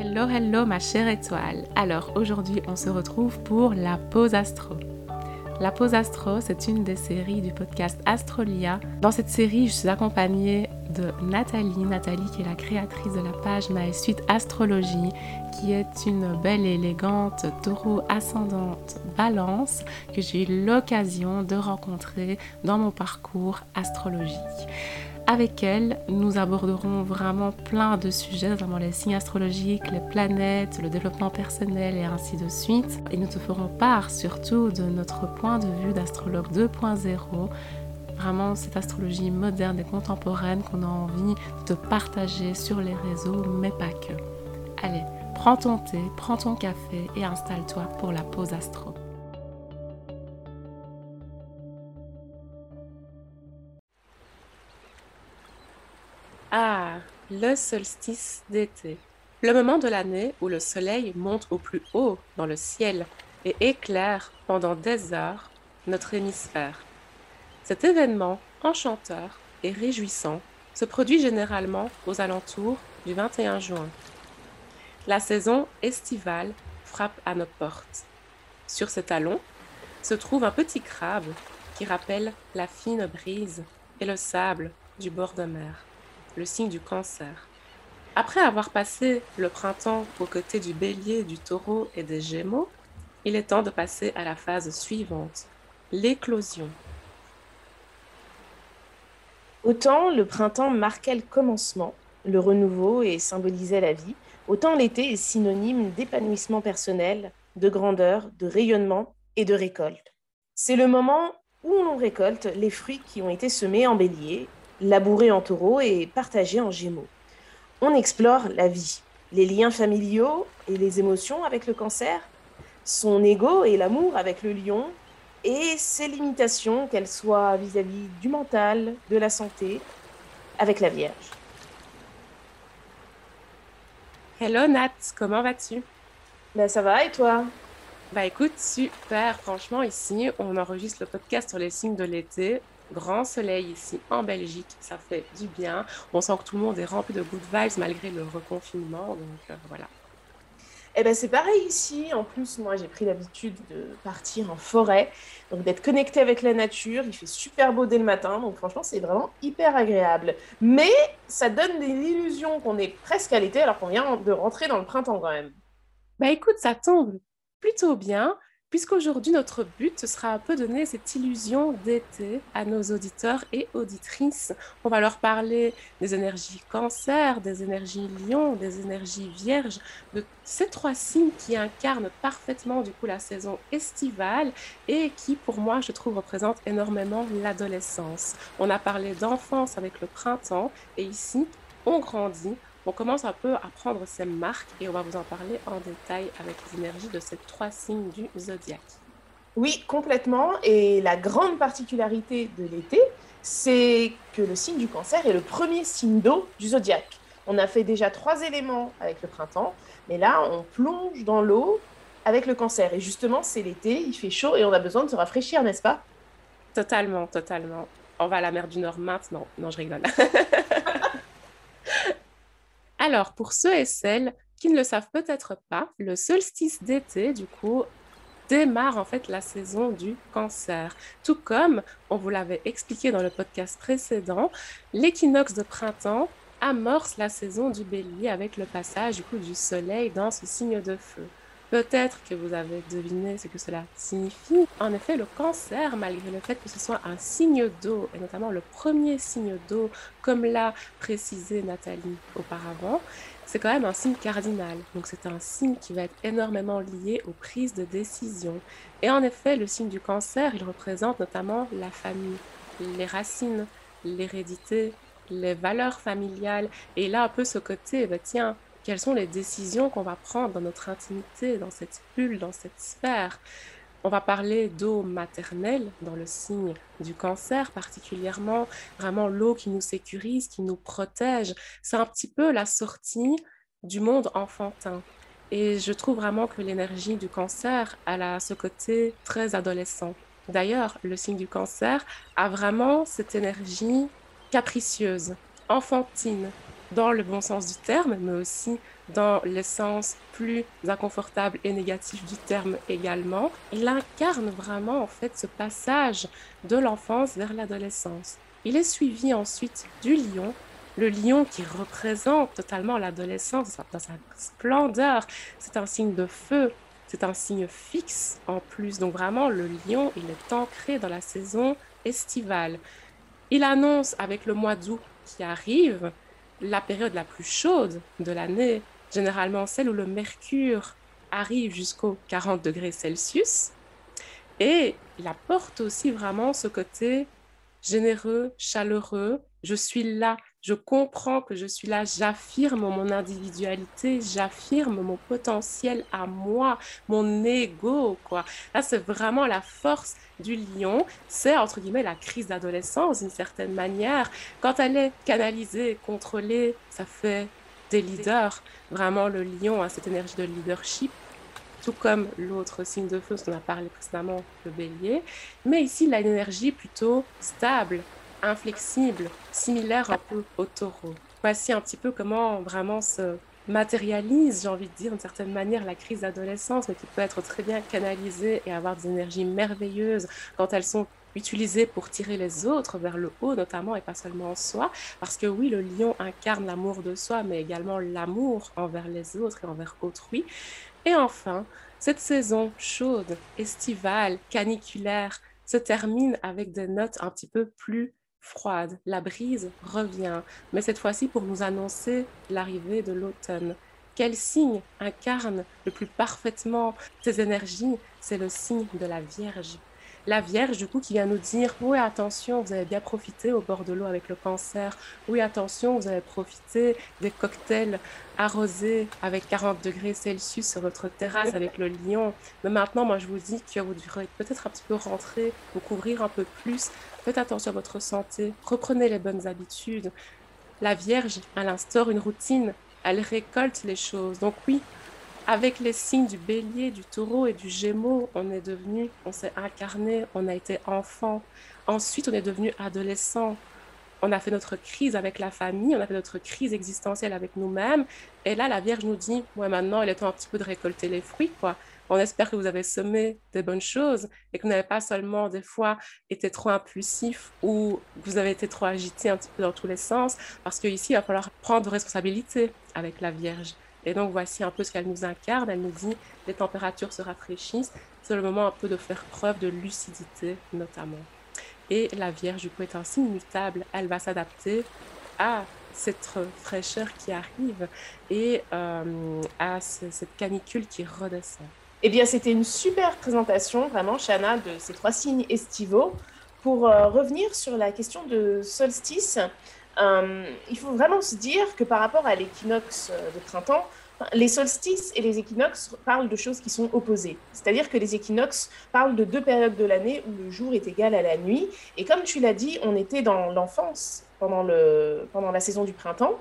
Hello, hello ma chère étoile. Alors aujourd'hui on se retrouve pour la pause astro. La pause astro, c'est une des séries du podcast Astrolia. Dans cette série, je suis accompagnée de Nathalie, Nathalie qui est la créatrice de la page Suite Astrologie, qui est une belle et élégante taureau ascendante balance que j'ai eu l'occasion de rencontrer dans mon parcours astrologique. Avec elle, nous aborderons vraiment plein de sujets, notamment les signes astrologiques, les planètes, le développement personnel et ainsi de suite. Et nous te ferons part surtout de notre point de vue d'astrologue 2.0 vraiment cette astrologie moderne et contemporaine qu'on a envie de partager sur les réseaux, mais pas que. Allez, prends ton thé, prends ton café et installe-toi pour la pause astro. Ah, le solstice d'été. Le moment de l'année où le soleil monte au plus haut dans le ciel et éclaire pendant des heures notre hémisphère. Cet événement enchanteur et réjouissant se produit généralement aux alentours du 21 juin. La saison estivale frappe à nos portes. Sur ce talon se trouve un petit crabe qui rappelle la fine brise et le sable du bord de mer le signe du cancer. Après avoir passé le printemps aux côtés du bélier, du taureau et des gémeaux, il est temps de passer à la phase suivante, l'éclosion. Autant le printemps marquait le commencement, le renouveau et symbolisait la vie, autant l'été est synonyme d'épanouissement personnel, de grandeur, de rayonnement et de récolte. C'est le moment où l'on récolte les fruits qui ont été semés en bélier labouré en taureau et partagé en gémeaux. On explore la vie, les liens familiaux et les émotions avec le cancer, son ego et l'amour avec le lion, et ses limitations, qu'elles soient vis-à-vis du mental, de la santé, avec la Vierge. Hello Nat, comment vas-tu? Ben ça va et toi? Bah écoute, super, franchement ici on enregistre le podcast sur les signes de l'été grand soleil ici en Belgique, ça fait du bien. On sent que tout le monde est rempli de good vibes malgré le reconfinement, donc euh, voilà. Eh ben c'est pareil ici. En plus, moi j'ai pris l'habitude de partir en forêt, donc d'être connecté avec la nature. Il fait super beau dès le matin, donc franchement c'est vraiment hyper agréable. Mais ça donne l'illusion qu'on est presque à l'été alors qu'on vient de rentrer dans le printemps quand même. Bah écoute, ça tombe plutôt bien puisqu'aujourd'hui notre but ce sera un peu donner cette illusion d'été à nos auditeurs et auditrices. On va leur parler des énergies cancer, des énergies lion, des énergies vierges, de ces trois signes qui incarnent parfaitement du coup la saison estivale et qui pour moi je trouve représentent énormément l'adolescence. On a parlé d'enfance avec le printemps et ici on grandit, on commence un peu à prendre ces marques et on va vous en parler en détail avec les énergies de ces trois signes du zodiaque. Oui, complètement. Et la grande particularité de l'été, c'est que le signe du cancer est le premier signe d'eau du zodiaque. On a fait déjà trois éléments avec le printemps, mais là, on plonge dans l'eau avec le cancer. Et justement, c'est l'été, il fait chaud et on a besoin de se rafraîchir, n'est-ce pas? Totalement, totalement. On va à la mer du Nord maintenant. Non, je rigole. Alors, pour ceux et celles qui ne le savent peut-être pas, le solstice d'été, du coup, démarre en fait la saison du cancer. Tout comme on vous l'avait expliqué dans le podcast précédent, l'équinoxe de printemps amorce la saison du bélier avec le passage du du soleil dans ce signe de feu. Peut-être que vous avez deviné ce que cela signifie. En effet, le cancer, malgré le fait que ce soit un signe d'eau, et notamment le premier signe d'eau, comme l'a précisé Nathalie auparavant, c'est quand même un signe cardinal. Donc c'est un signe qui va être énormément lié aux prises de décision. Et en effet, le signe du cancer, il représente notamment la famille, les racines, l'hérédité, les valeurs familiales. Et là, un peu ce côté, bah, tiens, quelles sont les décisions qu'on va prendre dans notre intimité, dans cette bulle, dans cette sphère? On va parler d'eau maternelle dans le signe du cancer particulièrement, vraiment l'eau qui nous sécurise, qui nous protège. C'est un petit peu la sortie du monde enfantin. Et je trouve vraiment que l'énergie du cancer, elle a ce côté très adolescent. D'ailleurs, le signe du cancer a vraiment cette énergie capricieuse, enfantine, dans le bon sens du terme, mais aussi dans le sens plus inconfortable et négatif du terme également. Il incarne vraiment en fait ce passage de l'enfance vers l'adolescence. Il est suivi ensuite du lion, le lion qui représente totalement l'adolescence dans sa splendeur. C'est un signe de feu, c'est un signe fixe en plus. Donc vraiment, le lion, il est ancré dans la saison estivale. Il annonce avec le mois d'août qui arrive la période la plus chaude de l'année, généralement celle où le mercure arrive jusqu'aux 40 degrés Celsius. Et il apporte aussi vraiment ce côté généreux, chaleureux. Je suis là, je comprends que je suis là, j'affirme mon individualité, j'affirme mon potentiel à moi, mon ego, quoi. Là, c'est vraiment la force du lion. C'est, entre guillemets, la crise d'adolescence, d'une certaine manière. Quand elle est canalisée, contrôlée, ça fait des leaders. Vraiment, le lion a cette énergie de leadership tout comme l'autre signe de feu, dont on a parlé précédemment, le bélier. Mais ici, il plutôt stable, inflexible, similaire un peu au taureau. Voici un petit peu comment vraiment se matérialise, j'ai envie de dire, d'une certaine manière, la crise d'adolescence, mais qui peut être très bien canalisée et avoir des énergies merveilleuses quand elles sont utilisées pour tirer les autres vers le haut notamment et pas seulement en soi parce que oui le lion incarne l'amour de soi mais également l'amour envers les autres et envers autrui et enfin cette saison chaude estivale caniculaire se termine avec des notes un petit peu plus froide, la brise revient, mais cette fois-ci pour nous annoncer l'arrivée de l'automne. Quel signe incarne le plus parfaitement ces énergies? C'est le signe de la Vierge la Vierge, du coup, qui vient nous dire Oui, attention, vous avez bien profité au bord de l'eau avec le cancer. Oui, attention, vous avez profité des cocktails arrosés avec 40 degrés Celsius sur votre terrasse avec le lion. Mais maintenant, moi, je vous dis que vous devrez peut-être un petit peu rentrer, vous couvrir un peu plus. Faites attention à votre santé. Reprenez les bonnes habitudes. La Vierge, elle instaure une routine. Elle récolte les choses. Donc, oui, avec les signes du bélier, du taureau et du gémeaux, on est devenu, on s'est incarné, on a été enfant. Ensuite, on est devenu adolescent. On a fait notre crise avec la famille, on a fait notre crise existentielle avec nous-mêmes. Et là, la Vierge nous dit, ouais, maintenant, il est temps un petit peu de récolter les fruits, quoi. On espère que vous avez semé des bonnes choses et que vous n'avez pas seulement des fois été trop impulsif ou que vous avez été trop agité un petit peu dans tous les sens, parce qu'ici, il va falloir prendre responsabilité avec la Vierge. Et donc voici un peu ce qu'elle nous incarne. Elle nous dit les températures se rafraîchissent. C'est le moment un peu de faire preuve de lucidité notamment. Et la Vierge du coup est un signe mutable. Elle va s'adapter à cette fraîcheur qui arrive et euh, à cette canicule qui redescend. Eh bien, c'était une super présentation, vraiment, Shana, de ces trois signes estivaux. Pour euh, revenir sur la question de solstice, euh, il faut vraiment se dire que par rapport à l'équinoxe de printemps, les solstices et les équinoxes parlent de choses qui sont opposées. C'est-à-dire que les équinoxes parlent de deux périodes de l'année où le jour est égal à la nuit. Et comme tu l'as dit, on était dans l'enfance pendant, pendant la saison du printemps.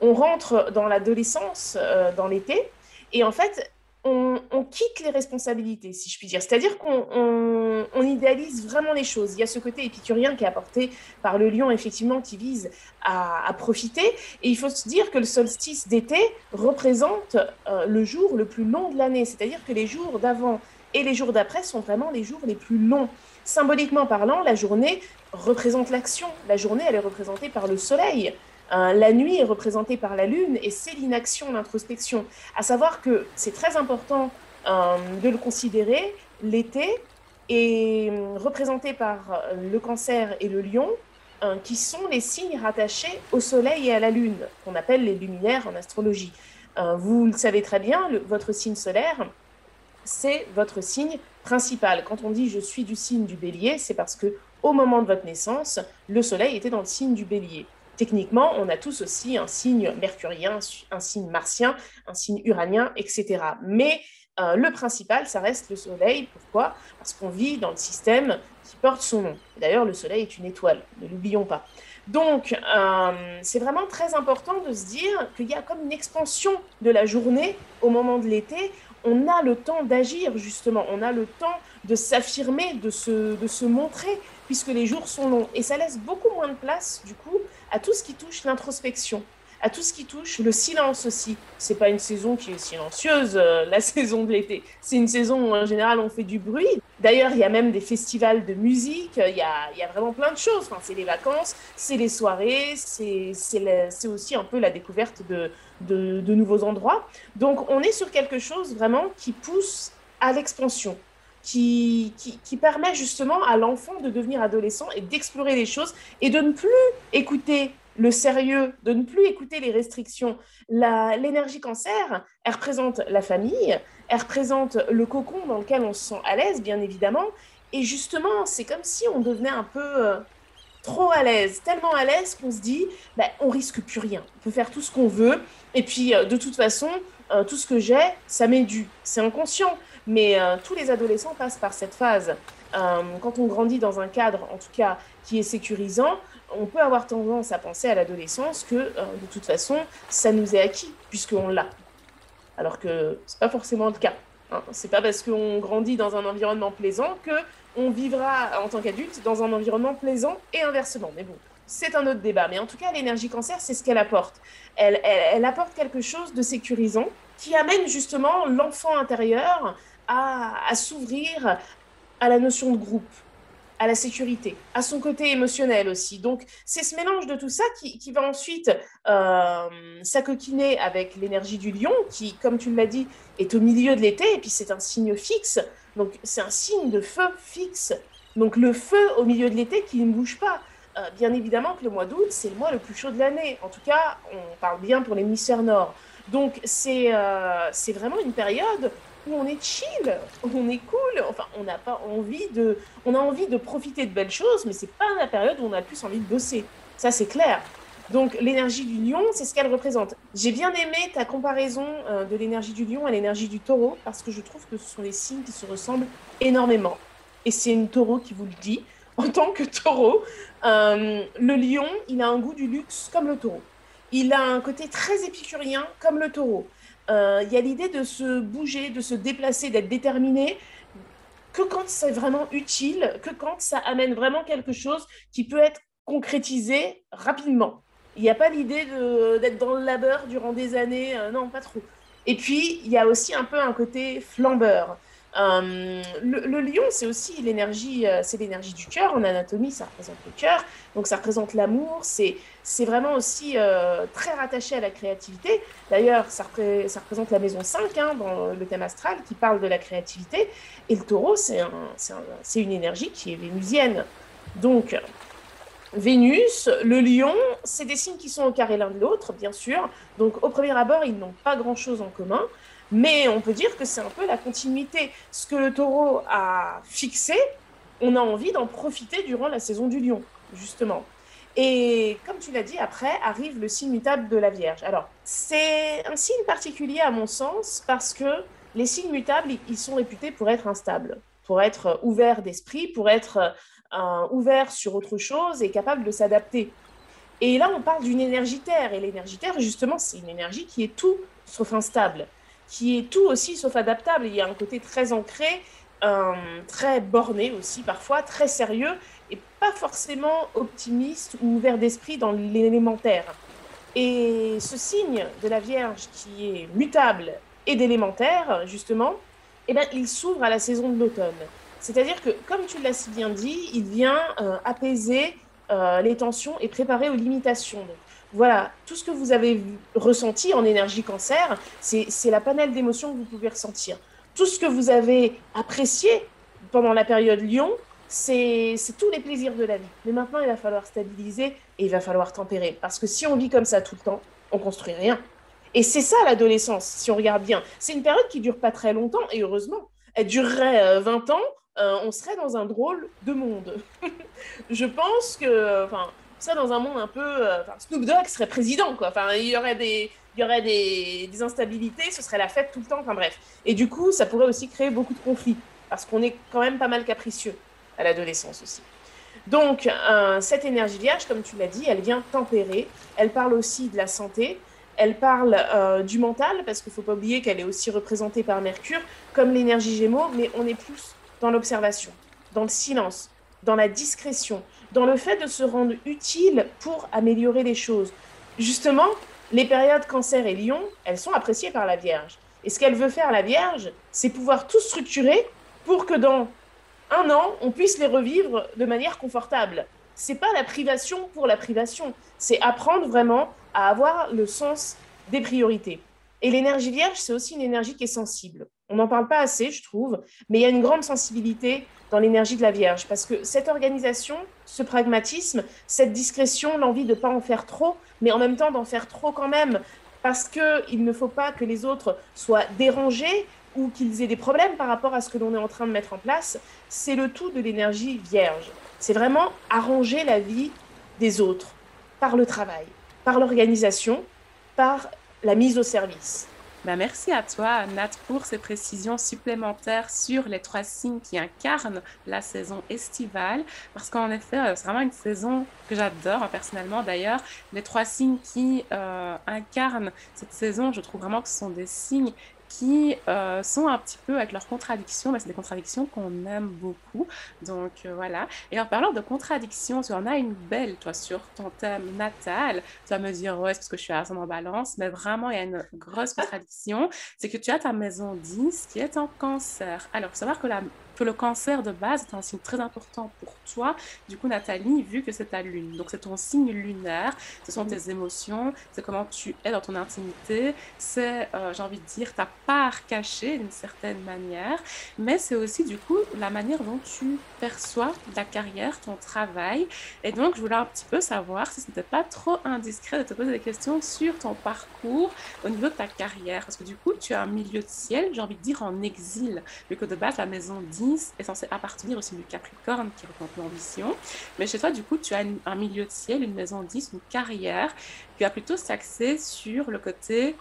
On rentre dans l'adolescence euh, dans l'été. Et en fait, on, quitte les responsabilités, si je puis dire. C'est-à-dire qu'on idéalise vraiment les choses. Il y a ce côté épicurien qui est apporté par le lion, effectivement, qui vise à, profiter. Et il faut se dire que le solstice d'été représente euh, le jour le plus long de l'année. C'est-à-dire que les jours d'avant et les jours d'après sont vraiment les jours les plus longs. Symboliquement parlant, la journée représente l'action. La journée, elle est représentée par le soleil. Euh, la nuit est représentée par la lune et c'est l'inaction, l'introspection. À savoir que c'est très important euh, de le considérer. L'été est représenté par le cancer et le lion, euh, qui sont les signes rattachés au soleil et à la lune, qu'on appelle les luminaires en astrologie. vous le savez très bien, votre signe solaire, c'est votre signe principal. Quand on dit je suis du signe du bélier, c'est parce que au moment de votre naissance, le soleil était dans le signe du bélier. Techniquement, on a tous aussi un signe mercurien, un signe martien, un signe uranien, etc. Mais euh, le principal, ça reste le Soleil. Pourquoi? Parce qu'on vit dans le système qui porte son nom. D'ailleurs, le Soleil est une étoile, ne l'oublions pas. Donc, euh, c'est vraiment très important de se dire qu'il y a comme une expansion de la journée au moment de l'été. On a le temps d'agir, justement. On a le temps de s'affirmer, de se, de se montrer, puisque les jours sont longs. Et ça laisse beaucoup moins de place, du coup, à tout ce qui touche l'introspection. à tout ce qui touche le silence aussi. C'est pas une saison qui est silencieuse, euh, la saison de l'été. C'est une saison où en général on fait du bruit. D'ailleurs, il y a même des festivals de musique, il y a, vraiment plein de choses. Enfin, c'est les vacances, c'est les soirées, c'est aussi un peu la découverte de, de nouveaux endroits. Donc on est sur quelque chose vraiment qui pousse à l'expansion qui, permet justement à l'enfant de devenir adolescent et d'explorer les choses et de ne plus écouter le sérieux, de ne plus écouter les restrictions. L'énergie cancer, elle représente la famille, elle représente le cocon dans lequel on se sent à l'aise, bien évidemment. Et justement, c'est comme si on devenait un peu euh, trop à l'aise, tellement à l'aise qu'on se dit, bah, on risque plus rien, on peut faire tout ce qu'on veut. Et puis, euh, de toute façon, euh, tout ce que j'ai, ça m'est dû. C'est inconscient. Mais euh, tous les adolescents passent par cette phase. Euh, quand on grandit dans un cadre, en tout cas, qui est sécurisant, on peut avoir tendance à penser à l'adolescence que, euh, de toute façon, ça nous est acquis, puisqu'on l'a. Alors que ce n'est pas forcément le cas. Hein. C'est pas parce qu'on grandit dans un environnement plaisant que on vivra en tant qu'adulte dans un environnement plaisant et inversement. Mais bon, c'est un autre débat. Mais en tout cas, l'énergie cancer, c'est ce qu'elle apporte. Elle, apporte quelque chose de sécurisant qui amène justement l'enfant intérieur à, s'ouvrir à la notion de groupe, à la sécurité, à son côté émotionnel aussi. Donc, c'est ce mélange de tout ça qui, qui va ensuite euh, s'acoquiner avec l'énergie du lion, qui, comme tu l'as dit, est au milieu de l'été, et puis c'est un signe fixe. Donc, c'est un signe de feu fixe. Donc, le feu au milieu de l'été qui ne bouge pas. Euh, bien évidemment que le mois d'août, c'est le mois le plus chaud de l'année. En tout cas, on parle bien pour l'hémisphère nord. Donc, c'est euh, vraiment une période on est chill, on est cool. Enfin, on n'a pas envie de, on a envie de profiter de belles choses, mais c'est pas la période où on a plus envie de bosser. Ça, c'est clair. Donc, l'énergie du lion, c'est ce qu'elle représente. J'ai bien aimé ta comparaison euh, de l'énergie du lion à l'énergie du taureau, parce que je trouve que ce sont des signes qui se ressemblent énormément. Et c'est une taureau qui vous le dit. En tant que taureau, euh, le lion, il a un goût du luxe comme le taureau. Il a un côté très épicurien comme le taureau. Euh, il y a l'idée de se bouger, de se déplacer, d'être déterminé, que quand c'est vraiment utile, que quand ça amène vraiment quelque chose qui peut être concrétisé rapidement. Il n'y a pas l'idée d'être dans le labeur durant des années, euh, non, pas trop. Et puis, il y a aussi un peu un côté flambeur. Euh, le, lion, c'est aussi l'énergie, euh, c'est l'énergie du cœur. En anatomie, ça représente le cœur, donc ça représente l'amour. C'est, vraiment aussi euh, très rattaché à la créativité. D'ailleurs, ça, représente la maison 5 hein, dans le thème astral qui parle de la créativité. Et le taureau, c'est, c'est une énergie qui est vénusienne. Donc, Vénus, le lion, c'est des signes qui sont au carré l'un de l'autre, bien sûr. Donc, au premier abord, ils n'ont pas grand-chose en commun. Mais on peut dire que c'est un peu la continuité. Ce que le taureau a fixé, on a envie d'en profiter durant la saison du lion, justement. Et comme tu l'as dit, après arrive le signe mutable de la Vierge. Alors, c'est un signe particulier à mon sens parce que les signes mutables, ils sont réputés pour être instables, pour être ouverts d'esprit, pour être euh, ouverts sur autre chose et capables de s'adapter. Et là, on parle d'une énergie terre. Et l'énergie terre, justement, c'est une énergie qui est tout sauf instable qui est tout aussi sauf adaptable. Il y a un côté très ancré, très borné aussi parfois, très sérieux et pas forcément optimiste ou ouvert d'esprit dans l'élémentaire. Et ce signe de la Vierge qui est mutable et d'élémentaire, justement, eh ben, il s'ouvre à la saison de l'automne. C'est-à-dire que, comme tu l'as si bien dit, il vient euh, apaiser euh, les tensions et préparer aux limitations voilà, tout ce que vous avez ressenti en énergie cancer, c'est la panel d'émotions que vous pouvez ressentir. Tout ce que vous avez apprécié pendant la période Lion, c'est tous les plaisirs de la vie. Mais maintenant, il va falloir stabiliser et il va falloir tempérer. Parce que si on vit comme ça tout le temps, on construit rien. Et c'est ça l'adolescence, si on regarde bien. C'est une période qui dure pas très longtemps, et heureusement. Elle durerait 20 euh, ans, euh, on serait dans un drôle de monde. Je pense que, enfin, ça dans un monde un peu. Euh, Snoop Dogg serait président, quoi. Enfin, il y aurait des. Il y aurait des, instabilités, ce serait la fête tout le temps, enfin bref. Et du coup, ça pourrait aussi créer beaucoup de conflits, parce qu'on est quand même pas mal capricieux à l'adolescence aussi. Donc, euh, cette énergie vierge, comme tu l'as dit, elle vient tempérer, elle parle aussi de la santé, elle parle euh, du mental, parce qu'il ne faut pas oublier qu'elle est aussi représentée par Mercure, comme l'énergie Gémeaux, mais on est plus dans l'observation, dans le silence, dans la discrétion, dans le fait de se rendre utile pour améliorer les choses. Justement, les périodes cancer et lion, elles sont appréciées par la Vierge. Et ce qu'elle veut faire, la Vierge, c'est pouvoir tout structurer pour que dans un an, on puisse les revivre de manière confortable. C'est pas la privation pour la privation, c'est apprendre vraiment à avoir le sens des priorités. Et l'énergie vierge, c'est aussi une énergie qui est sensible. On n'en parle pas assez, je trouve, mais il y a une grande sensibilité dans l'énergie de la Vierge, parce que cette organisation, ce pragmatisme, cette discrétion, l'envie de ne pas en faire trop, mais en même temps d'en faire trop quand même, parce qu'il ne faut pas que les autres soient dérangés ou qu'ils aient des problèmes par rapport à ce que l'on est en train de mettre en place, c'est le tout de l'énergie vierge. C'est vraiment arranger la vie des autres par le travail, par l'organisation, par la mise au service. Ben merci à toi, Nat, pour ces précisions supplémentaires sur les trois signes qui incarnent la saison estivale. Parce qu'en effet, euh, c'est vraiment une saison que j'adore, hein, personnellement d'ailleurs. Les trois signes qui euh, incarnent cette saison, je trouve vraiment que ce sont des signes qui euh, sont un petit peu avec leurs contradictions, mais c'est des contradictions qu'on aime beaucoup. Donc euh, voilà. Et en parlant de contradictions, tu en as une belle, toi, sur ton thème natal. Tu vas me dire, ouais, c'est parce que je suis à balance, mais vraiment, il y a une grosse contradiction. C'est que tu as ta maison 10 qui est en cancer. Alors, faut savoir que la que le cancer de base est un signe très important pour toi. Du coup, Nathalie, vu que c'est ta lune, donc c'est ton signe lunaire, ce sont tes émotions, c'est comment tu es dans ton intimité, c'est, euh, j'ai envie de dire, ta part cachée d'une certaine manière, mais c'est aussi du coup la manière dont tu perçois ta carrière, ton travail. Et donc, je voulais un petit peu savoir si ce n'était pas trop indiscret de te poser des questions sur ton parcours au niveau de ta carrière, parce que du coup, tu as un milieu de ciel, j'ai envie de dire en exil, vu que de base, la maison dit est censé appartenir aussi du Capricorne qui représente l'ambition. Mais chez toi, du coup, tu as un milieu de ciel, une maison 10, une carrière qui va plutôt s'axer sur le côté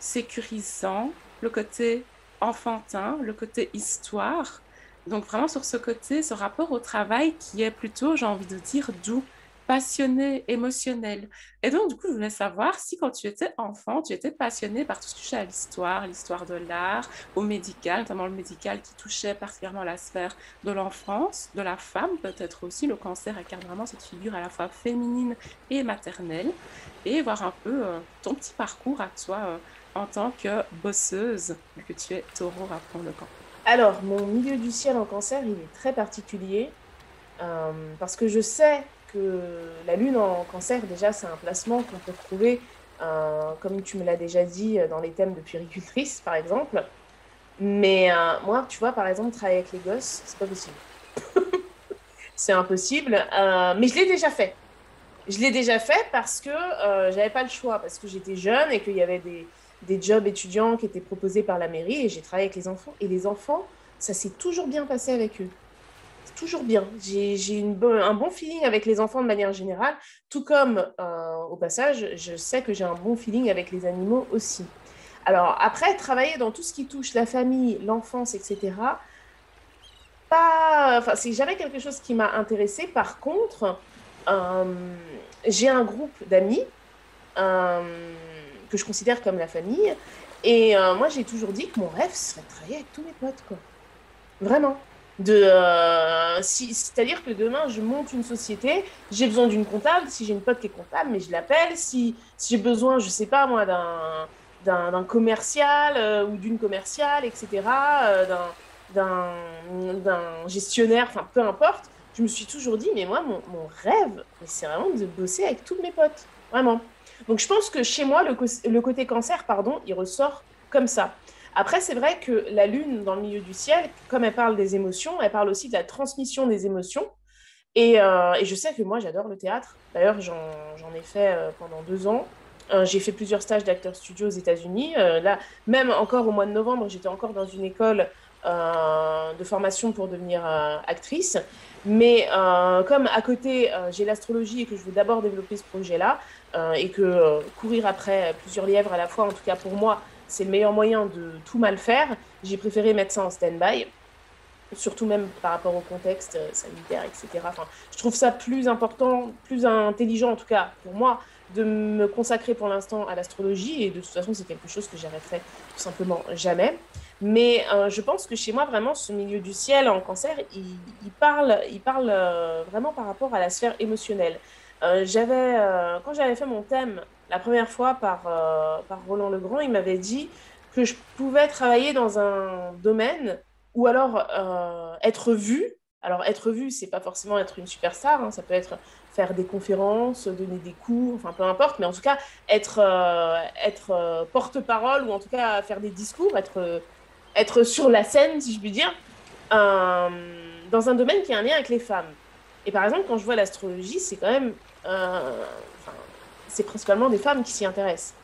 sécurisant, le côté enfantin, le côté histoire. Donc vraiment sur ce côté, ce rapport au travail qui est plutôt, j'ai envie de dire, doux passionné, émotionnel. Et donc, du coup, je voulais savoir si quand tu étais enfant, tu étais passionné par tout ce qui touchait à l'histoire, l'histoire de l'art, au médical, notamment le médical qui touchait particulièrement la sphère de l'enfance, de la femme peut-être aussi. Le cancer incarne vraiment cette figure à la fois féminine et maternelle. Et voir un peu euh, ton petit parcours à toi euh, en tant que bosseuse, vu que tu es taureau prendre le camp. Alors, mon milieu du ciel en cancer, il est très particulier. Euh, parce que je sais que la Lune en cancer, déjà, c'est un placement qu'on peut retrouver, euh, comme tu me l'as déjà dit, dans les thèmes de puéricultrice, par exemple. Mais euh, moi, tu vois, par exemple, travailler avec les gosses, c'est pas possible. c'est impossible. Euh, mais je l'ai déjà fait. Je l'ai déjà fait parce que j'avais pas le choix, parce que j'étais jeune et qu'il y avait des, des jobs étudiants qui étaient proposés par la mairie et j'ai travaillé avec les enfants. Et les enfants, ça s'est toujours bien passé avec eux toujours bien. J'ai un bon feeling avec les enfants de manière générale, tout comme, euh, au passage, je sais que j'ai un bon feeling avec les animaux aussi. Alors, après, travailler dans tout ce qui touche la famille, l'enfance, etc., pas, enfin, c'est jamais quelque chose qui m'a intéressé. Par contre, euh, j'ai un groupe d'amis euh, que je considère comme la famille. Et moi, j'ai toujours dit que mon rêve serait de travailler avec tous mes potes, quoi. Vraiment. Euh, c'est-à-dire que demain, je monte une société, j'ai besoin d'une comptable. Si j'ai une pote qui est comptable, mais je l'appelle. Si, j'ai besoin, je sais pas moi, d'un, commercial euh, ou d'une commerciale, etc., euh, d'un, gestionnaire, enfin peu importe, je me suis toujours dit, mais moi, mon, mon rêve, c'est vraiment de bosser avec tous mes potes. Vraiment. Donc je pense que chez moi, le, le côté cancer, pardon, il ressort comme ça. Après, c'est vrai que la Lune, dans le milieu du ciel, comme elle parle des émotions, elle parle aussi de la transmission des émotions. Et, euh, je sais que moi, j'adore le théâtre. D'ailleurs, j'en ai fait euh, pendant deux ans. Euh, j'ai fait plusieurs stages d'acteur studio aux États-Unis. là, même encore au mois de novembre, j'étais encore dans une école de formation pour devenir actrice. Mais comme à côté, j'ai l'astrologie et que je veux d'abord développer ce projet-là, et que courir après plusieurs lièvres à la fois, en tout cas pour moi, c'est le meilleur moyen de tout mal faire. J'ai préféré mettre ça en stand-by, surtout même par rapport au contexte euh, sanitaire, etc. Enfin, je trouve ça plus important, plus intelligent en tout cas pour moi, de me consacrer pour l'instant à l'astrologie. Et de toute façon, c'est quelque chose que j'arrêterai tout simplement jamais. Mais euh, je pense que chez moi, vraiment, ce milieu du ciel en cancer, il, parle, il parle euh, vraiment par rapport à la sphère émotionnelle. j'avais, quand j'avais fait mon thème la première fois par, par Roland Legrand, il m'avait dit que je pouvais travailler dans un domaine ou alors être vu. Alors être vu, c'est pas forcément être une superstar, hein, ça peut être faire des conférences, donner des cours, enfin peu importe, mais en tout cas être, être porte-parole ou en tout cas faire des discours, être, être sur la scène, si je puis dire, dans un domaine qui a un lien avec les femmes. Et par exemple, quand je vois l'astrologie, c'est quand même. C'est principalement des femmes qui s'y intéressent.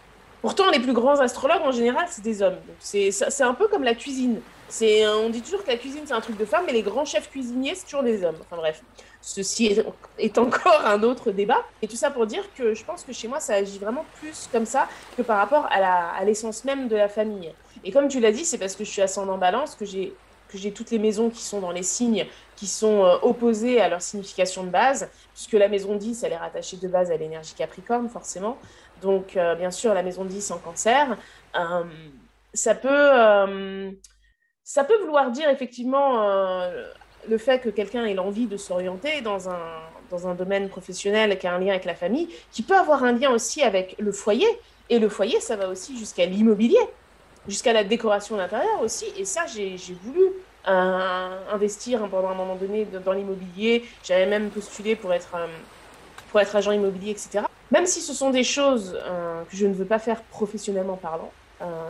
Pourtant, les plus grands astrologues, en général, c'est des hommes. C'est un peu comme la cuisine. On dit toujours que la cuisine, c'est un truc de femmes, mais les grands chefs cuisiniers, c'est toujours des hommes. Enfin bref, ceci est, est, encore un autre débat. Et tout ça pour dire que je pense que chez moi, ça agit vraiment plus comme ça que par rapport à l'essence même de la famille. Et comme tu l'as dit, c'est parce que je suis ascendant balance que j'ai que j'ai toutes les maisons qui sont dans les signes qui sont euh, opposées à leur signification de base, puisque la maison 10, elle est rattachée de base à l'énergie Capricorne, forcément. Donc, euh, bien sûr, la maison 10 en cancer. Euh, ça, peut, ça peut vouloir dire effectivement le fait que quelqu'un ait l'envie de s'orienter dans un, dans un domaine professionnel qui a un lien avec la famille, qui peut avoir un lien aussi avec le foyer. Et le foyer, ça va aussi jusqu'à l'immobilier jusqu'à la décoration d'intérieur aussi. Et ça, j'ai voulu euh, investir pendant un moment donné dans l'immobilier. J'avais même postulé pour être, euh, pour être agent immobilier, etc. Même si ce sont des choses euh, que je ne veux pas faire professionnellement parlant,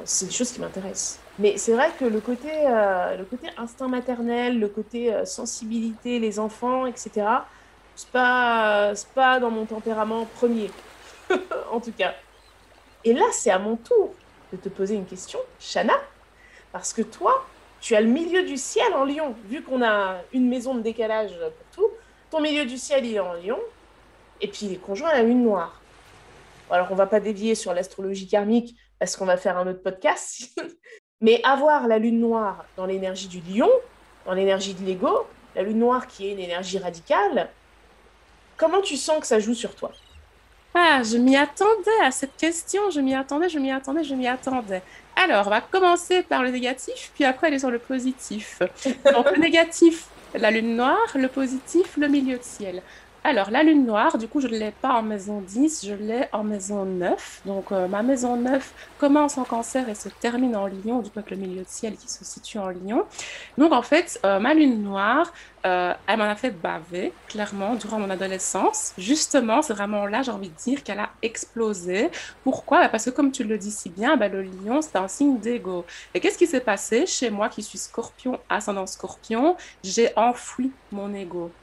c'est des choses qui m'intéressent. Mais c'est vrai que le côté, le côté instinct maternel, le côté sensibilité, les enfants, etc., c'est pas, pas dans mon tempérament premier, en tout cas. Et là, c'est à mon tour de te poser une question, Shana, parce que toi, tu as le milieu du ciel en Lion. Vu qu'on a une maison de décalage pour tout, ton milieu du ciel, il est en Lion, et puis il est conjoint à la lune noire. Alors, on va pas dévier sur l'astrologie karmique parce qu'on va faire un autre podcast, mais avoir la lune noire dans l'énergie du lion, dans l'énergie de l'ego, la lune noire qui est une énergie radicale, comment tu sens que ça joue sur toi? Ah, je m'y attendais à cette question, je m'y attendais, je m'y attendais, je m'y attendais. Alors, on va commencer par le négatif, puis après aller sur le positif. Donc, le négatif, la lune noire, le positif, le milieu de ciel. Alors, la lune noire, du coup, je ne l'ai pas en maison 10, je l'ai en maison 9. Donc, euh, ma maison 9 commence en cancer et se termine en lion, du coup, le milieu de ciel qui se situe en lion. Donc, en fait, euh, ma lune noire, euh, elle m'en a fait baver, clairement, durant mon adolescence. Justement, c'est vraiment là, j'ai envie de dire, qu'elle a explosé. Pourquoi? Bah, Parce que, comme tu le dis si bien, bah, le lion, c'est un signe d'ego. Et qu'est-ce qui s'est passé chez moi qui suis scorpion, ascendant scorpion? J'ai enfoui mon ego.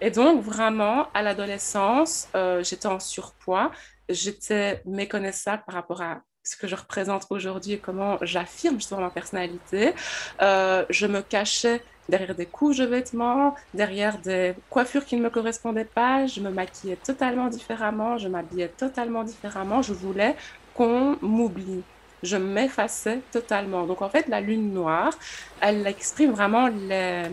Et donc, vraiment, à l'adolescence, euh, j'étais en surpoids, j'étais méconnaissable par rapport à ce que je représente aujourd'hui et comment j'affirme justement ma personnalité. Euh, je me cachais derrière des couches de vêtements, derrière des coiffures qui ne me correspondaient pas. Je me maquillais totalement différemment, je m'habillais totalement différemment. Je voulais qu'on m'oublie. Je m'effaçais totalement. Donc en fait, la lune noire, elle exprime vraiment les,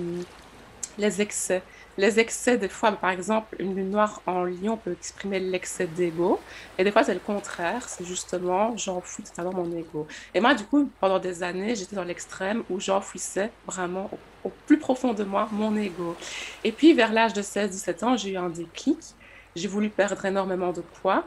les excès les excès, des fois, par exemple, une lune noire en lion peut exprimer l'excès d'ego. Et des fois, c'est le contraire. C'est justement, j'enfouis totalement mon ego. Et moi, du coup, pendant des années, j'étais dans l'extrême où j'enfouissais vraiment au, plus profond de moi mon ego. Et puis, vers l'âge de 16-17 ans, j'ai eu un déclic. J'ai voulu perdre énormément de poids.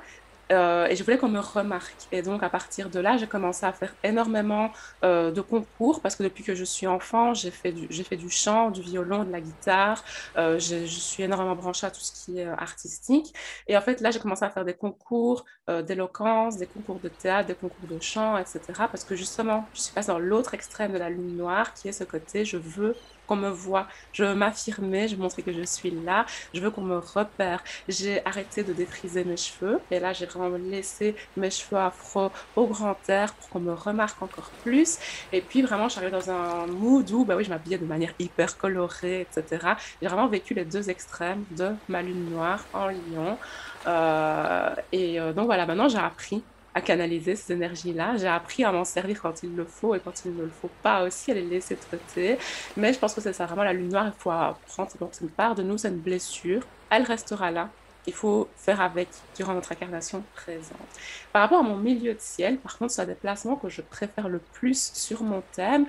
Euh, et je voulais qu'on me remarque. Et donc, à partir de là, j'ai commencé à faire énormément euh, de concours parce que depuis que je suis enfant, j'ai fait du, fait du chant, du violon, de la guitare. Euh, je, je, suis énormément branchée à tout ce qui est artistique. Et en fait, là, j'ai commencé à faire des concours d'éloquence, des concours de théâtre, des concours de chant, etc. Parce que justement, je suis passée dans l'autre extrême de la lune noire qui est ce côté, je veux qu'on me voit. Je veux m'affirmer, je veux montrer que je suis là, je veux qu'on me repère. J'ai arrêté de défriser mes cheveux et là, j'ai vraiment laissé mes cheveux afro au grand air pour qu'on me remarque encore plus. Et puis, vraiment, suis dans un mood où, bah oui, je m'habillais de manière hyper colorée, etc. J'ai vraiment vécu les deux extrêmes de ma lune noire en lion. Euh, et euh, donc voilà, maintenant j'ai appris à canaliser ces énergies-là. J'ai appris à m'en servir quand il le faut et quand il ne le faut pas aussi, à les laisser traiter. Mais je pense que c'est ça, vraiment la lune noire, il faut apprendre, une part de nous, c'est une blessure. Elle restera là. Il faut faire avec durant notre incarnation présente. Par rapport à mon milieu de ciel, par contre, c'est un des placements que je préfère le plus sur mon thème.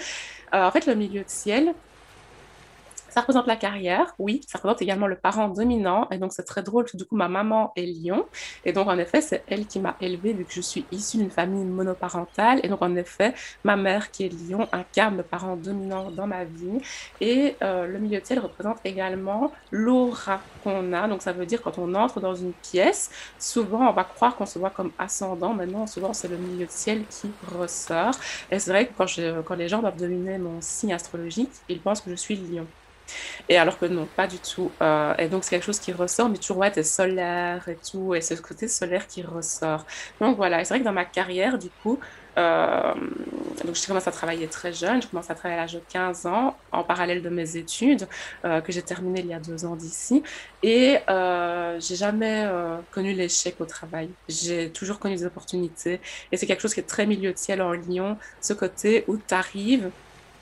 Euh, en fait, le milieu de ciel, Ça représente la carrière, oui. Ça représente également le parent dominant. Et donc, c'est très drôle du coup, ma maman est lion. Et donc, en effet, c'est elle qui m'a élevée vu que je suis issue d'une famille monoparentale. Et donc, en effet, ma mère qui est lion incarne le parent dominant dans ma vie. Et euh, le milieu de ciel représente également l'aura qu'on a. Donc, ça veut dire quand on entre dans une pièce, souvent, on va croire qu'on se voit comme ascendant. Maintenant, souvent, c'est le milieu de ciel qui ressort. Et c'est vrai que quand, quand les gens doivent deviner mon signe astrologique, ils pensent que je suis lion. Et alors que non, pas du tout. Euh, et donc, c'est quelque chose qui ressort, mais toujours, ouais, t'es solaire et tout, et c'est ce côté solaire qui ressort. Donc, voilà, c'est vrai que dans ma carrière, du coup, euh, donc je commence à travailler très jeune, je commence à travailler à l'âge de 15 ans, en parallèle de mes études, euh, que j'ai terminées il y a deux ans d'ici. Et euh, j'ai jamais connu l'échec au travail. J'ai toujours connu des opportunités. Et c'est quelque chose qui est très milieu de ciel en Lyon, ce côté où tu arrives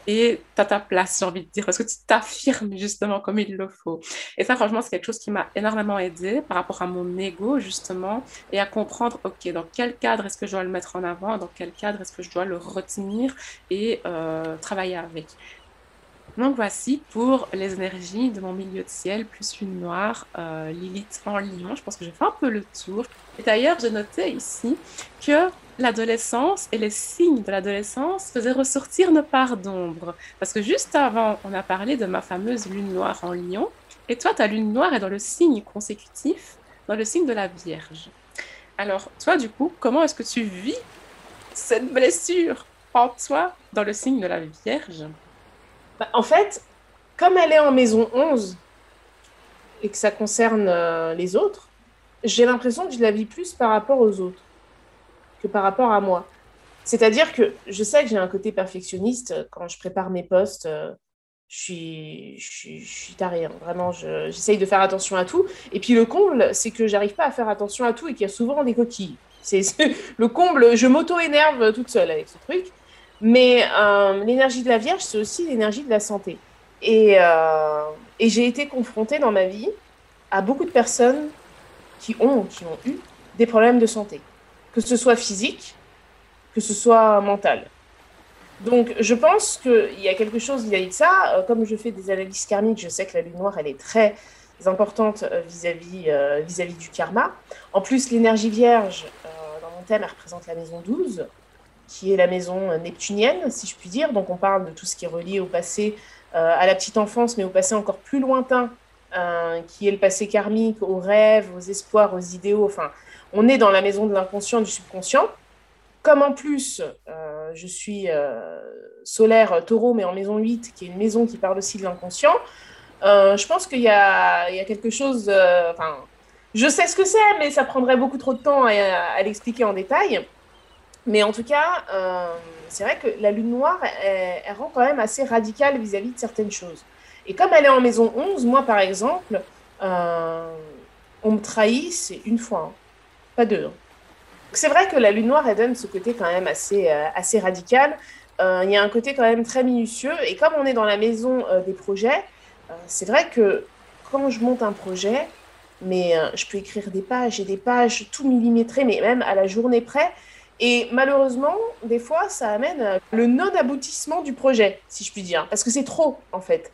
et tu as ta place, j'ai envie de dire, parce que tu t'affirmes justement comme il le faut. Et ça, franchement, c'est quelque chose qui m'a énormément aidé par rapport à mon ego, justement, et à comprendre, OK, dans quel cadre est-ce que je dois le mettre en avant, dans quel cadre est-ce que je dois le retenir et euh, travailler avec. Donc voici pour les énergies de mon milieu de ciel, plus lune noire, euh, Lilith en lion. Je pense que j'ai fait un peu le tour. Et d'ailleurs, j'ai noté ici que l'adolescence et les signes de l'adolescence faisaient ressortir nos parts d'ombre. Parce que juste avant, on a parlé de ma fameuse lune noire en lion. Et toi, ta lune noire est dans le signe consécutif, dans le signe de la Vierge. Alors, toi, du coup, comment est-ce que tu vis cette blessure en toi dans le signe de la Vierge? Bah, en fait, comme elle est en maison 11 et que ça concerne euh, les autres, j'ai l'impression que je la vis plus par rapport aux autres que par rapport à moi. C'est-à-dire que je sais que j'ai un côté perfectionniste quand je prépare mes postes. Euh, je suis, je suis, je suis hein. vraiment, j'essaye de faire attention à tout. Et puis le comble, c'est que j'arrive pas à faire attention à tout et qu'il y a souvent des coquilles. C'est le comble, je m'auto-énerve toute seule avec ce truc. Mais euh, l'énergie de la Vierge, c'est aussi l'énergie de la santé. Et, euh, et j'ai été confrontée dans ma vie à beaucoup de personnes qui ont, qui ont eu des problèmes de santé, que ce soit physique, que ce soit mental. Donc, je pense qu'il y a quelque chose vis-à-vis de ça. Euh, comme je fais des analyses karmiques, je sais que la lune noire, elle est très importante vis-à-vis vis -vis du karma. En plus, l'énergie vierge, dans mon thème, elle représente la maison 12 qui est la maison neptunienne, si je puis dire. Donc on parle de tout ce qui est relié au passé, euh, à la petite enfance, mais au passé encore plus lointain, euh, qui est le passé karmique, aux rêves, aux espoirs, aux idéaux. Enfin, on est dans la maison de l'inconscient, du subconscient. Comme en plus, euh, je suis solaire taureau, mais en maison 8, qui est une maison qui parle aussi de l'inconscient, je pense qu'il y, a, quelque chose... Enfin, je sais ce que c'est, mais ça prendrait beaucoup trop de temps à, l'expliquer en détail. Mais en tout cas, euh, c'est vrai que la lune noire, elle, rend quand même assez radicale vis-à-vis de certaines choses. Et comme elle est en maison 11, moi par exemple, euh, on me trahit, c'est une fois, hein. pas deux. Hein. C'est vrai que la lune noire, elle donne ce côté quand même assez, euh, assez radical. Il y a un côté quand même très minutieux. Et comme on est dans la maison des projets, c'est vrai que quand je monte un projet, mais je peux écrire des pages et des pages tout millimétrées, mais même à la journée près. Et malheureusement, des fois, ça amène euh, le non-aboutissement du projet, si je puis dire, parce que c'est trop, en fait.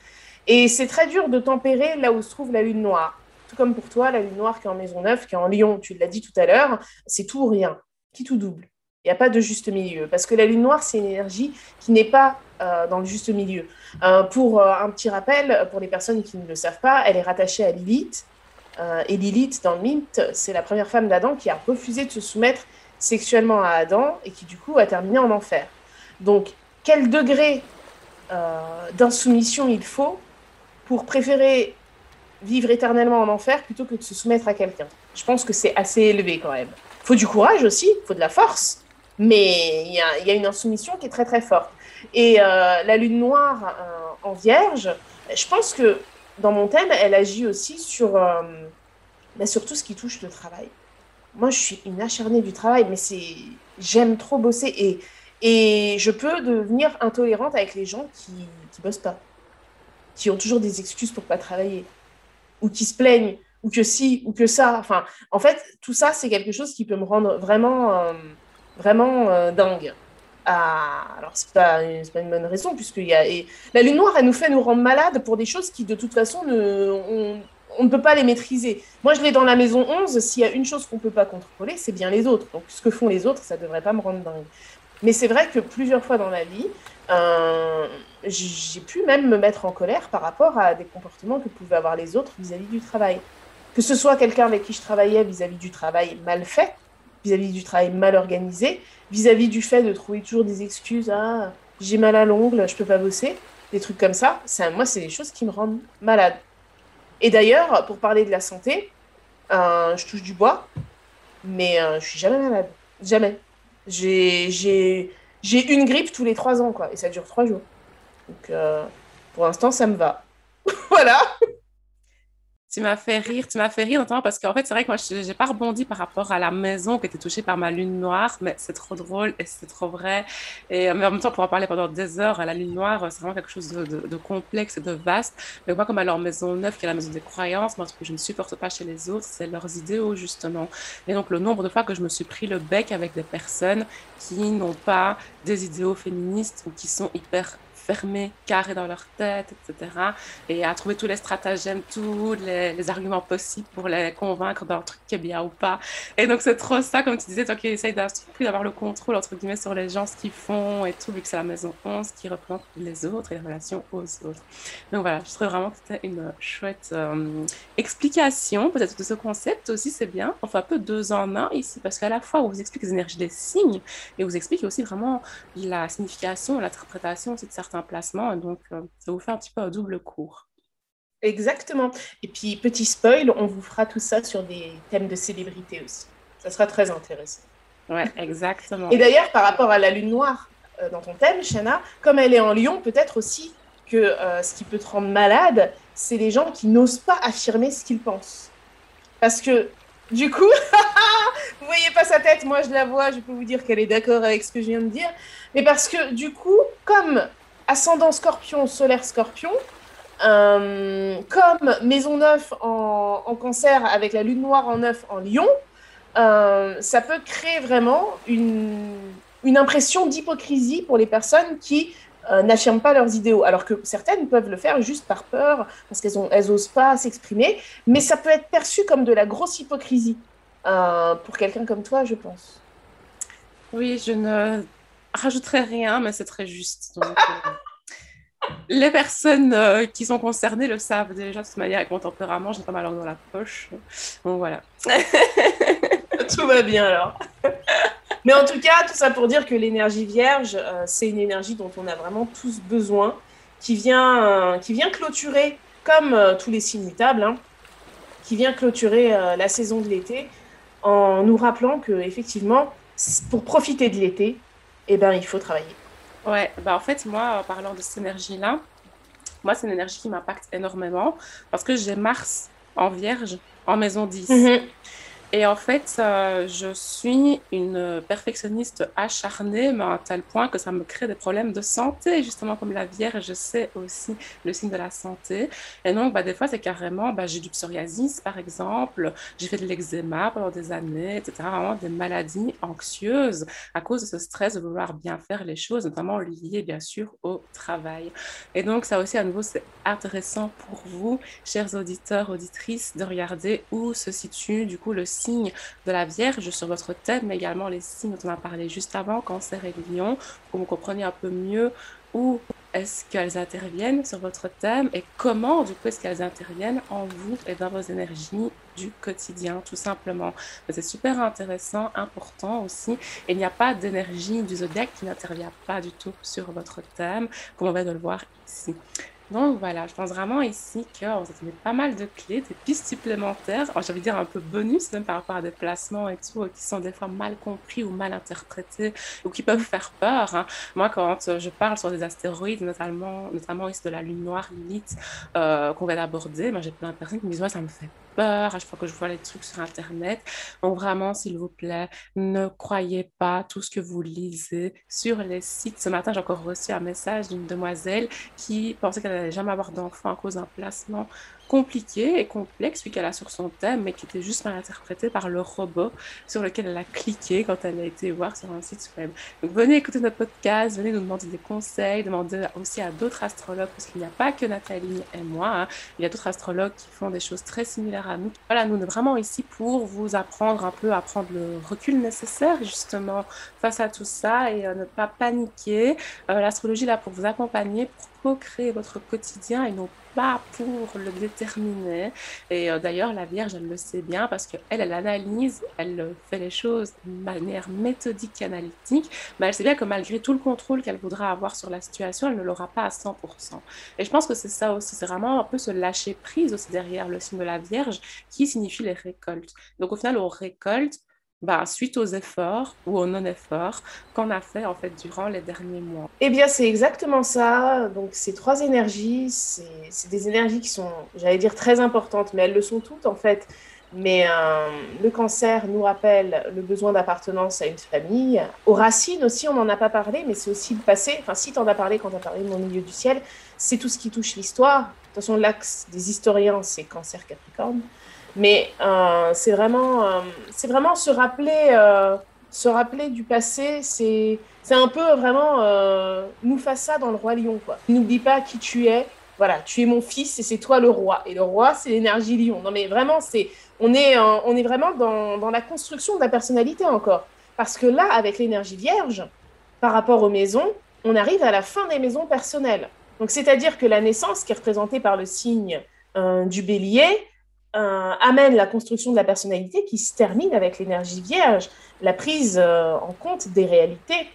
Et c'est très dur de tempérer là où se trouve la lune noire. Tout comme pour toi, la lune noire qui est en maison neuve, qui est en lion, tu l'as dit tout à l'heure, c'est tout ou rien, qui tout double. Il n'y a pas de juste milieu, parce que la lune noire, c'est une énergie qui n'est pas euh, dans le juste milieu. Euh, pour un petit rappel, pour les personnes qui ne le savent pas, elle est rattachée à Lilith. et Lilith, dans le mythe, c'est la première femme d'Adam qui a refusé de se soumettre sexuellement à Adam et qui du coup a terminé en enfer. Donc quel degré euh, d'insoumission il faut pour préférer vivre éternellement en enfer plutôt que de se soumettre à quelqu'un Je pense que c'est assez élevé quand même. Faut du courage aussi, faut de la force, mais il y, a, une insoumission qui est très très forte. Et euh, la lune noire euh, en vierge, je pense que dans mon thème, elle agit aussi sur, bah, sur tout ce qui touche le travail moi, je suis une acharnée du travail, mais c'est, j'aime trop bosser et, je peux devenir intolérante avec les gens qui qui bossent pas, qui ont toujours des excuses pour pas travailler, ou qui se plaignent, ou que si, ou que ça. Enfin, en fait, tout ça, c'est quelque chose qui peut me rendre vraiment, euh, vraiment euh, dingue. à... Alors, c'est pas, pas une bonne raison, puisque y a... la lune noire, elle nous fait nous rendre malades pour des choses qui, de toute façon, ne... on... ne peut pas les maîtriser. Moi, je l'ai dans la maison 11, s'il y a une chose qu'on ne peut pas contrôler, c'est bien les autres. Donc, ce que font les autres, ça ne devrait pas me rendre dingue. Mais c'est vrai que plusieurs fois dans ma vie, euh, j'ai pu même me mettre en colère par rapport à des comportements que pouvaient avoir les autres vis-à-vis du travail. Que ce soit quelqu'un avec qui je travaillais vis-à-vis du travail mal fait, vis-à-vis du travail mal organisé, vis-à-vis du fait de trouver toujours des excuses, ah, j'ai mal à l'ongle, je peux pas bosser, des trucs comme ça, moi, c'est des choses qui me rendent malade. Et d'ailleurs, pour parler de la santé, euh, je touche du bois, mais euh, je suis jamais malade. Jamais. J'ai une grippe tous les trois ans, quoi, et ça dure trois jours. Donc, euh, pour l'instant, ça me va. voilà. Tu m'as fait rire, tu m'as fait rire notamment parce qu'en fait, c'est vrai que moi, je n'ai pas rebondi par rapport à la maison qui était touchée par ma lune noire, mais c'est trop drôle et c'est trop vrai. Et mais en même temps, pour en parler pendant des heures, la lune noire, c'est vraiment quelque chose de, de, complexe et de vaste. Mais moi, comme à leur maison neuve, qui est la maison des croyances, moi, ce que je ne supporte pas chez les autres, c'est leurs idéaux, justement. Et donc, le nombre de fois que je me suis pris le bec avec des personnes qui n'ont pas des idéaux féministes ou qui sont hyper fermés, carrés dans leur tête, etc. Et à trouver tous les stratagèmes, tous les, arguments possibles pour les convaincre d'un truc qui est bien ou pas. Et donc, c'est trop ça, comme tu disais, toi qui essayes d'avoir le contrôle, entre guillemets, sur les gens, ce qu'ils font et tout, vu que c'est la maison 11 qui représente les autres et les relations aux autres. Donc voilà, je trouve vraiment que c'était une chouette euh, explication, peut-être de ce concept aussi, c'est bien. On fait un peu deux en un ici, parce qu'à la fois, on vous explique les énergies des signes et vous explique aussi vraiment la signification, l'interprétation de certains placement. Donc, euh, ça vous fait un petit peu un double cours. Exactement. Et puis, petit spoil, on vous fera tout ça sur des thèmes de célébrité aussi. Ça sera très intéressant. Ouais, exactement. Et d'ailleurs, par rapport à la lune noire euh, dans ton thème, Shana, comme elle est en lion, peut-être aussi que euh, ce qui peut te rendre malade, c'est les gens qui n'osent pas affirmer ce qu'ils pensent. Parce que, du coup, vous voyez pas sa tête, moi je la vois, je peux vous dire qu'elle est d'accord avec ce que je viens de dire. Mais parce que, du coup, comme ascendant scorpion, solaire scorpion, euh, comme maison 9 en, cancer avec la lune noire en 9 en lion, euh, ça peut créer vraiment une, impression d'hypocrisie pour les personnes qui euh, n'affirment pas leurs idéaux, alors que certaines peuvent le faire juste par peur, parce qu'elles elles osent pas s'exprimer, mais ça peut être perçu comme de la grosse hypocrisie pour quelqu'un comme toi, je pense. Oui, je ne rajouterai rien, mais c'est très juste. Euh, les personnes euh, qui sont concernées le savent déjà de toute manière avec mon tempérament, j'ai pas ma langue dans la poche. Donc voilà. tout va bien alors. mais en tout cas, tout ça pour dire que l'énergie vierge, euh, c'est une énergie dont on a vraiment tous besoin, qui vient, vient clôturer, comme tous les signes mutables, hein, qui vient clôturer la saison de l'été en nous rappelant que effectivement, pour profiter de l'été, eh ben, il faut travailler. Ouais, bah en fait, moi, en parlant de cette énergie-là, moi, c'est une énergie qui m'impacte énormément parce que j'ai Mars en Vierge en maison 10. Et en fait, euh, je suis une perfectionniste acharnée, mais à tel point que ça me crée des problèmes de santé, justement comme la Vierge, je sais aussi le signe de la santé. Et donc, bah, des fois, c'est carrément, bah, j'ai du psoriasis, par exemple, j'ai fait de l'eczéma pendant des années, etc. Vraiment des maladies anxieuses à cause de ce stress de vouloir bien faire les choses, notamment liées, bien sûr, au travail. Et donc, ça aussi, à nouveau, c'est intéressant pour vous, chers auditeurs, auditrices, de regarder où se situe, du coup, le signes de la Vierge sur votre thème, mais également les signes dont on a parlé juste avant, cancer et lion, pour que vous compreniez un peu mieux où est-ce qu'elles interviennent sur votre thème et comment du coup est-ce qu'elles interviennent en vous et dans vos énergies du quotidien tout simplement. C'est super intéressant, important aussi. il n'y a pas d'énergie du zodiaque qui n'intervient pas du tout sur votre thème, comme on va de le voir ici. Donc voilà, je pense vraiment ici qu'on s'est donné pas mal de clés, des pistes supplémentaires, j'ai envie de dire un peu bonus même par rapport à des placements et tout, qui sont des fois mal compris ou mal interprétés ou qui peuvent faire peur. Hein. Moi, quand je parle sur des astéroïdes, notamment, notamment ici de la lune noire, Lilith, euh, qu'on va aborder, j'ai plein de personnes qui me disent, ouais, ça me fait peur à chaque fois que je vois les trucs sur Internet. Donc vraiment, s'il vous plaît, ne croyez pas tout ce que vous lisez sur les sites. Ce matin, j'ai encore reçu un message d'une demoiselle qui pensait qu'elle n'allait jamais avoir d'enfant à cause d'un placement compliqué et complexe, celui qu'elle a sur son thème, mais qui était juste mal interprété par le robot sur lequel elle a cliqué quand elle a été voir sur un site web. Donc venez écouter notre podcast, venez nous demander des conseils, demandez aussi à d'autres astrologues, parce qu'il n'y a pas que Nathalie et moi, hein. il y a d'autres astrologues qui font des choses très similaires à nous. Voilà, nous, est vraiment ici pour vous apprendre un peu à prendre le recul nécessaire, justement, face à tout ça et euh, ne pas paniquer. Euh, l'astrologie là pour vous accompagner, co-créer votre quotidien et non pas pour le déterminer. Et euh, d'ailleurs, la Vierge, elle le sait bien parce qu'elle, elle analyse, elle fait les choses de manière méthodique et analytique, mais elle sait bien que malgré tout le contrôle qu'elle voudra avoir sur la situation, elle ne l'aura pas à 100%. Et je pense que c'est ça aussi, c'est vraiment un peu se lâcher prise aussi derrière le signe de la Vierge qui signifie les récoltes. Donc au final, on récolte bah, suite aux efforts ou aux non-efforts qu'on a fait en fait durant les derniers mois. Eh bien, c'est exactement ça. Donc, ces trois énergies, c'est des énergies qui sont, j'allais dire, très importantes, mais elles le sont toutes en fait. Mais euh, le cancer nous rappelle le besoin d'appartenance à une famille. Aux racines aussi, on n'en a pas parlé, mais c'est aussi le passé. Enfin, si tu en as parlé quand tu as parlé de mon milieu du ciel, c'est tout ce qui touche l'histoire. De toute façon, l'axe des historiens, c'est cancer Capricorne. Mais euh, c'est vraiment, euh, c'est vraiment se rappeler, euh, se rappeler du passé. C'est, c'est un peu vraiment nous ça dans le roi lion. Quoi. N'oublie pas qui tu es. Voilà, tu es mon fils et c'est toi le roi. Et le roi, c'est l'énergie lion. Non, mais vraiment, c'est, on est, on est vraiment dans, dans la construction de la personnalité encore. Parce que là, avec l'énergie vierge, par rapport aux maisons, on arrive à la fin des maisons personnelles. Donc, c'est-à-dire que la naissance, qui est représentée par le signe du bélier, euh, amène la construction de la personnalité qui se termine avec l'énergie vierge, la prise euh, en compte des réalités.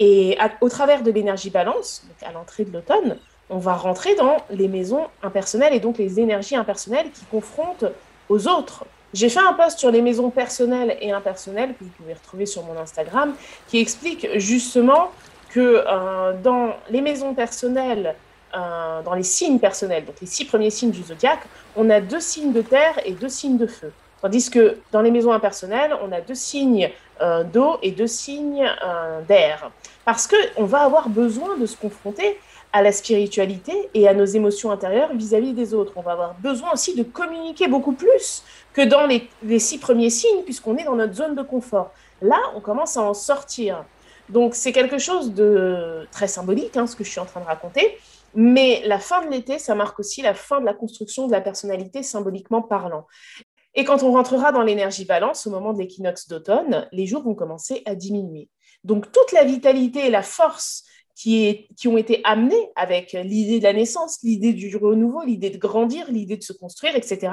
Et au travers de l'énergie balance, donc à l'entrée de l'automne, on va rentrer dans les maisons impersonnelles et donc les énergies impersonnelles qui confrontent aux autres. J'ai fait un post sur les maisons personnelles et impersonnelles que vous pouvez retrouver sur mon Instagram qui explique justement que euh, dans les maisons personnelles, euh, dans les signes personnels, donc les six premiers signes du zodiaque, on a deux signes de terre et deux signes de feu. Tandis que dans les maisons impersonnelles, on a deux signes euh, d'eau et deux signes euh, d'air. Parce qu'on va avoir besoin de se confronter à la spiritualité et à nos émotions intérieures vis-à-vis des autres. On va avoir besoin aussi de communiquer beaucoup plus que dans les, six premiers signes, puisqu'on est dans notre zone de confort. Là, on commence à en sortir. Donc c'est quelque chose de très symbolique, hein, ce que je suis en train de raconter. Mais la fin de l'été, ça marque aussi la fin de la construction de la personnalité symboliquement parlant. Et quand on rentrera dans l'énergie balance au moment de l'équinoxe d'automne, les jours vont commencer à diminuer. Donc toute la vitalité et la force qui, ont été amenées avec l'idée de la naissance, l'idée du renouveau, l'idée de grandir, l'idée de se construire, etc.,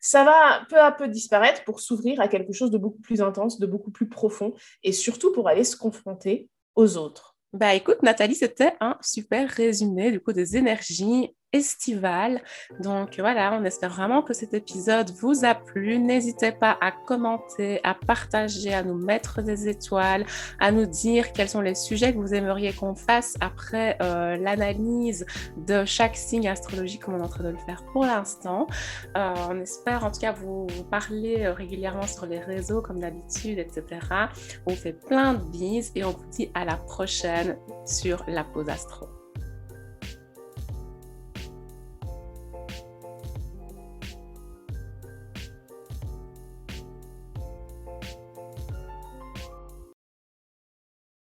ça va peu à peu disparaître pour s'ouvrir à quelque chose de beaucoup plus intense, de beaucoup plus profond, et surtout pour aller se confronter aux autres. Bah écoute, Nathalie, c'était un super résumé du coup des énergies estivale. Donc voilà, on espère vraiment que cet épisode vous a plu. N'hésitez pas à commenter, à partager, à nous mettre des étoiles, à nous dire quels sont les sujets que vous aimeriez qu'on fasse après euh, l'analyse de chaque signe astrologique comme on est en train de le faire pour l'instant. Euh, on espère en tout cas vous, vous parler euh, régulièrement sur les réseaux comme d'habitude, etc. On fait plein de bises et on vous dit à la prochaine sur la pause astro.